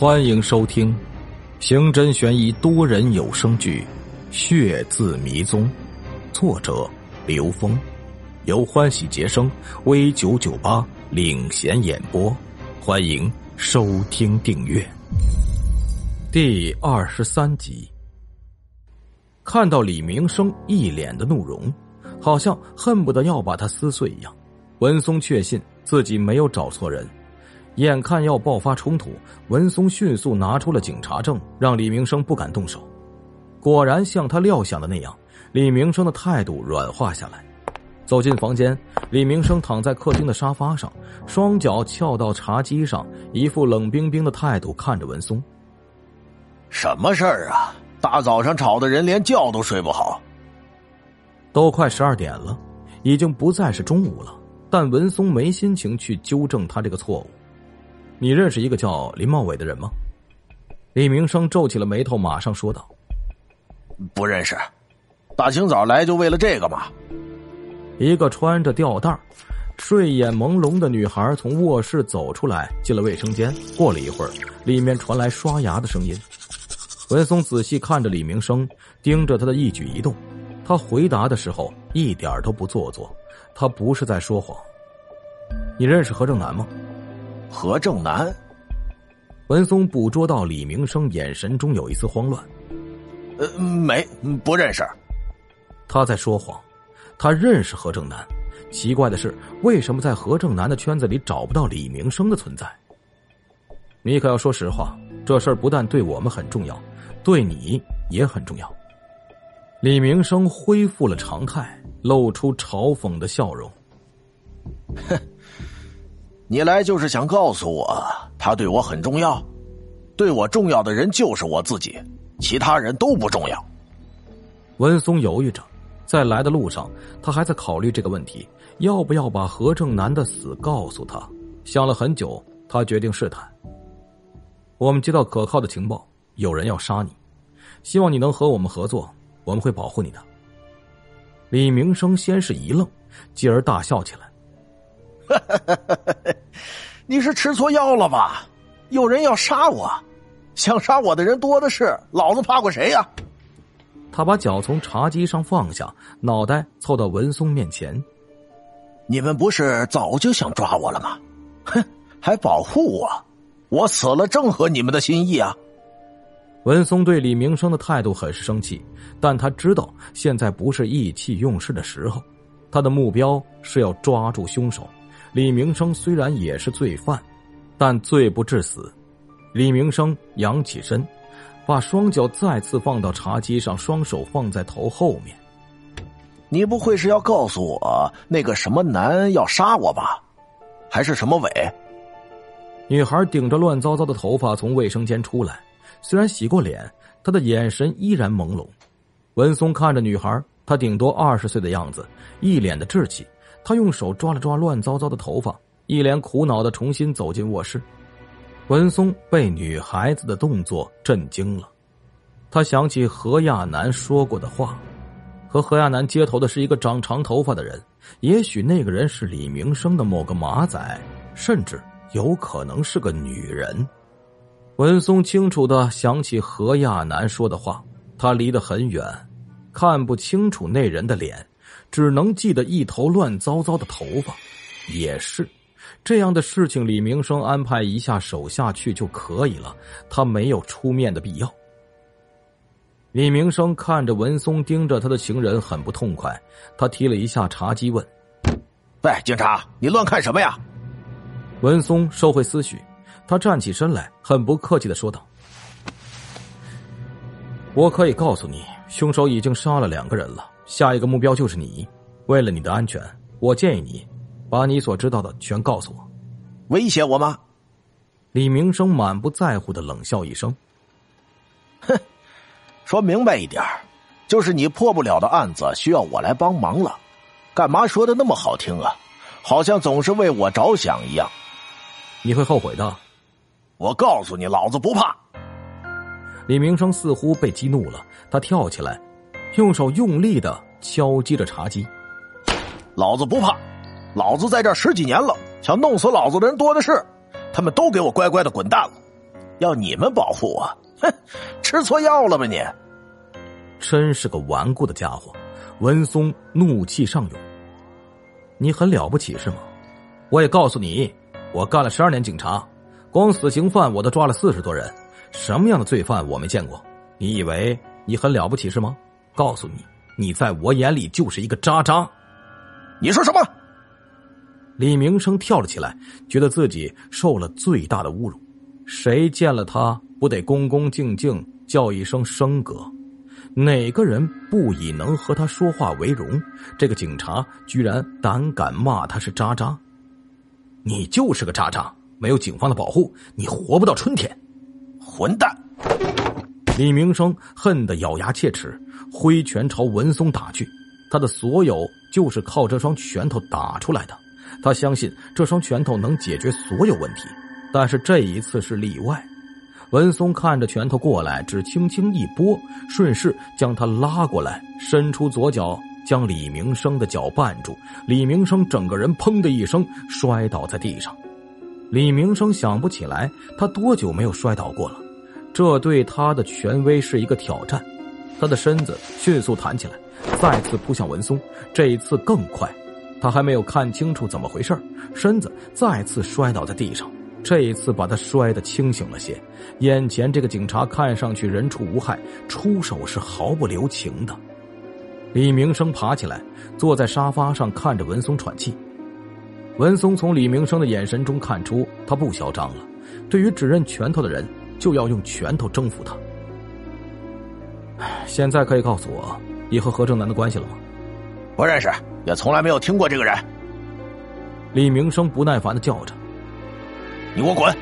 欢迎收听刑侦悬疑多人有声剧《血字迷踪》，作者刘峰，由欢喜杰生 V 九九八领衔演播。欢迎收听订阅。第二十三集，看到李明生一脸的怒容，好像恨不得要把他撕碎一样。文松确信自己没有找错人。眼看要爆发冲突，文松迅速拿出了警察证，让李明生不敢动手。果然像他料想的那样，李明生的态度软化下来。走进房间，李明生躺在客厅的沙发上，双脚翘到茶几上，一副冷冰冰的态度看着文松。什么事儿啊？大早上吵的人连觉都睡不好。都快十二点了，已经不再是中午了，但文松没心情去纠正他这个错误。你认识一个叫林茂伟的人吗？李明生皱起了眉头，马上说道：“不认识，大清早来就为了这个吗？”一个穿着吊带、睡眼朦胧的女孩从卧室走出来，进了卫生间。过了一会儿，里面传来刷牙的声音。文松仔细看着李明生，盯着他的一举一动。他回答的时候一点都不做作，他不是在说谎。你认识何正南吗？何正南，文松捕捉到李明生眼神中有一丝慌乱。呃，没，不认识。他在说谎，他认识何正南。奇怪的是，为什么在何正南的圈子里找不到李明生的存在？你可要说实话，这事儿不但对我们很重要，对你也很重要。李明生恢复了常态，露出嘲讽的笑容。哼。你来就是想告诉我，他对我很重要，对我重要的人就是我自己，其他人都不重要。文松犹豫着，在来的路上，他还在考虑这个问题：要不要把何正南的死告诉他？想了很久，他决定试探。我们接到可靠的情报，有人要杀你，希望你能和我们合作，我们会保护你的。李明生先是一愣，继而大笑起来。你是吃错药了吧？有人要杀我，想杀我的人多的是，老子怕过谁呀？他把脚从茶几上放下，脑袋凑到文松面前。你们不是早就想抓我了吗？哼，还保护我？我死了正合你们的心意啊！文松对李明生的态度很是生气，但他知道现在不是意气用事的时候，他的目标是要抓住凶手。李明生虽然也是罪犯，但罪不至死。李明生扬起身，把双脚再次放到茶几上，双手放在头后面。你不会是要告诉我那个什么男要杀我吧？还是什么伟？女孩顶着乱糟糟的头发从卫生间出来，虽然洗过脸，她的眼神依然朦胧。文松看着女孩，她顶多二十岁的样子，一脸的稚气。他用手抓了抓乱糟糟的头发，一脸苦恼的重新走进卧室。文松被女孩子的动作震惊了，他想起何亚楠说过的话：和何亚楠接头的是一个长长头发的人，也许那个人是李明生的某个马仔，甚至有可能是个女人。文松清楚的想起何亚楠说的话，他离得很远，看不清楚那人的脸。只能记得一头乱糟糟的头发，也是这样的事情。李明生安排一下手下去就可以了，他没有出面的必要。李明生看着文松盯着他的情人，很不痛快。他提了一下茶几，问：“喂，警察，你乱看什么呀？”文松收回思绪，他站起身来，很不客气的说道：“我可以告诉你，凶手已经杀了两个人了。”下一个目标就是你，为了你的安全，我建议你把你所知道的全告诉我。威胁我吗？李明生满不在乎的冷笑一声：“哼，说明白一点就是你破不了的案子需要我来帮忙了。干嘛说的那么好听啊？好像总是为我着想一样。你会后悔的。我告诉你，老子不怕。”李明生似乎被激怒了，他跳起来。用手用力的敲击着茶几，老子不怕，老子在这十几年了，想弄死老子的人多的是，他们都给我乖乖的滚蛋了。要你们保护我？哼，吃错药了吧你？真是个顽固的家伙！文松怒气上涌。你很了不起是吗？我也告诉你，我干了十二年警察，光死刑犯我都抓了四十多人，什么样的罪犯我没见过？你以为你很了不起是吗？告诉你，你在我眼里就是一个渣渣。你说什么？李明生跳了起来，觉得自己受了最大的侮辱。谁见了他不得恭恭敬敬叫一声生哥？哪个人不以能和他说话为荣？这个警察居然胆敢骂他是渣渣！你就是个渣渣！没有警方的保护，你活不到春天！混蛋！李明生恨得咬牙切齿，挥拳朝文松打去。他的所有就是靠这双拳头打出来的。他相信这双拳头能解决所有问题，但是这一次是例外。文松看着拳头过来，只轻轻一拨，顺势将他拉过来，伸出左脚将李明生的脚绊住。李明生整个人砰的一声摔倒在地上。李明生想不起来他多久没有摔倒过了。这对他的权威是一个挑战，他的身子迅速弹起来，再次扑向文松，这一次更快。他还没有看清楚怎么回事身子再次摔倒在地上，这一次把他摔得清醒了些。眼前这个警察看上去人畜无害，出手是毫不留情的。李明生爬起来，坐在沙发上看着文松喘气。文松从李明生的眼神中看出他不嚣张了，对于只认拳头的人。就要用拳头征服他。现在可以告诉我你和何正南的关系了吗？不认识，也从来没有听过这个人。李明生不耐烦的叫着：“你给我滚！”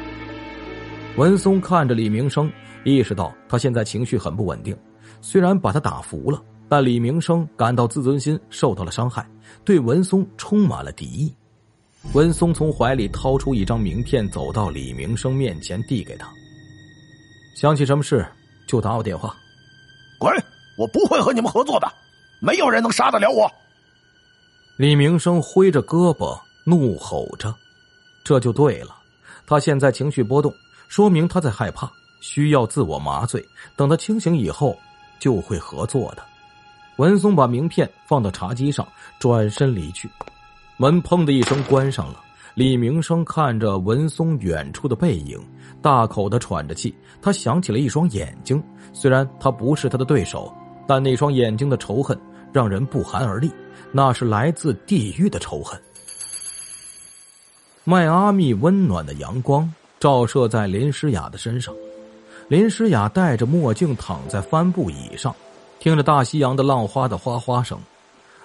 文松看着李明生，意识到他现在情绪很不稳定。虽然把他打服了，但李明生感到自尊心受到了伤害，对文松充满了敌意。文松从怀里掏出一张名片，走到李明生面前，递给他。想起什么事就打我电话。滚！我不会和你们合作的，没有人能杀得了我。李明生挥着胳膊怒吼着：“这就对了，他现在情绪波动，说明他在害怕，需要自我麻醉。等他清醒以后，就会合作的。”文松把名片放到茶几上，转身离去。门砰的一声关上了。李明生看着文松远处的背影，大口的喘着气。他想起了一双眼睛，虽然他不是他的对手，但那双眼睛的仇恨让人不寒而栗，那是来自地狱的仇恨。迈阿密温暖的阳光照射在林诗雅的身上，林诗雅戴着墨镜躺在帆布椅上，听着大西洋的浪花的哗哗声。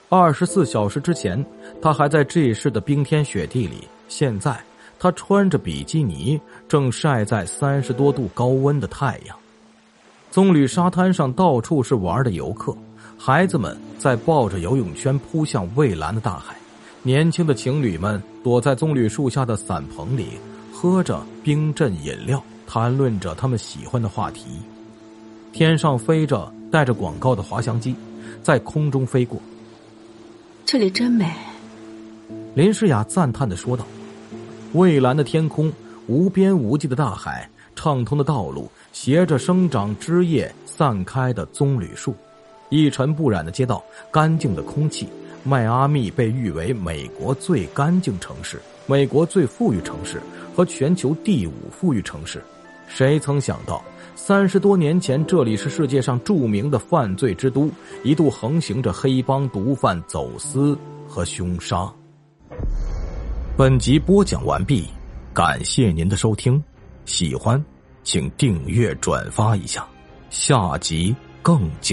二十四小时之前，他还在 G 市的冰天雪地里。现在，他穿着比基尼，正晒在三十多度高温的太阳。棕榈沙滩上到处是玩的游客，孩子们在抱着游泳圈扑向蔚蓝的大海，年轻的情侣们躲在棕榈树下的伞棚里，喝着冰镇饮料，谈论着他们喜欢的话题。天上飞着带着广告的滑翔机，在空中飞过。这里真美，林诗雅赞叹的说道。蔚蓝的天空，无边无际的大海，畅通的道路，携着生长枝叶散开的棕榈树，一尘不染的街道，干净的空气。迈阿密被誉为美国最干净城市、美国最富裕城市和全球第五富裕城市。谁曾想到，三十多年前这里是世界上著名的犯罪之都，一度横行着黑帮、毒贩、走私和凶杀。本集播讲完毕，感谢您的收听，喜欢请订阅转发一下，下集更精。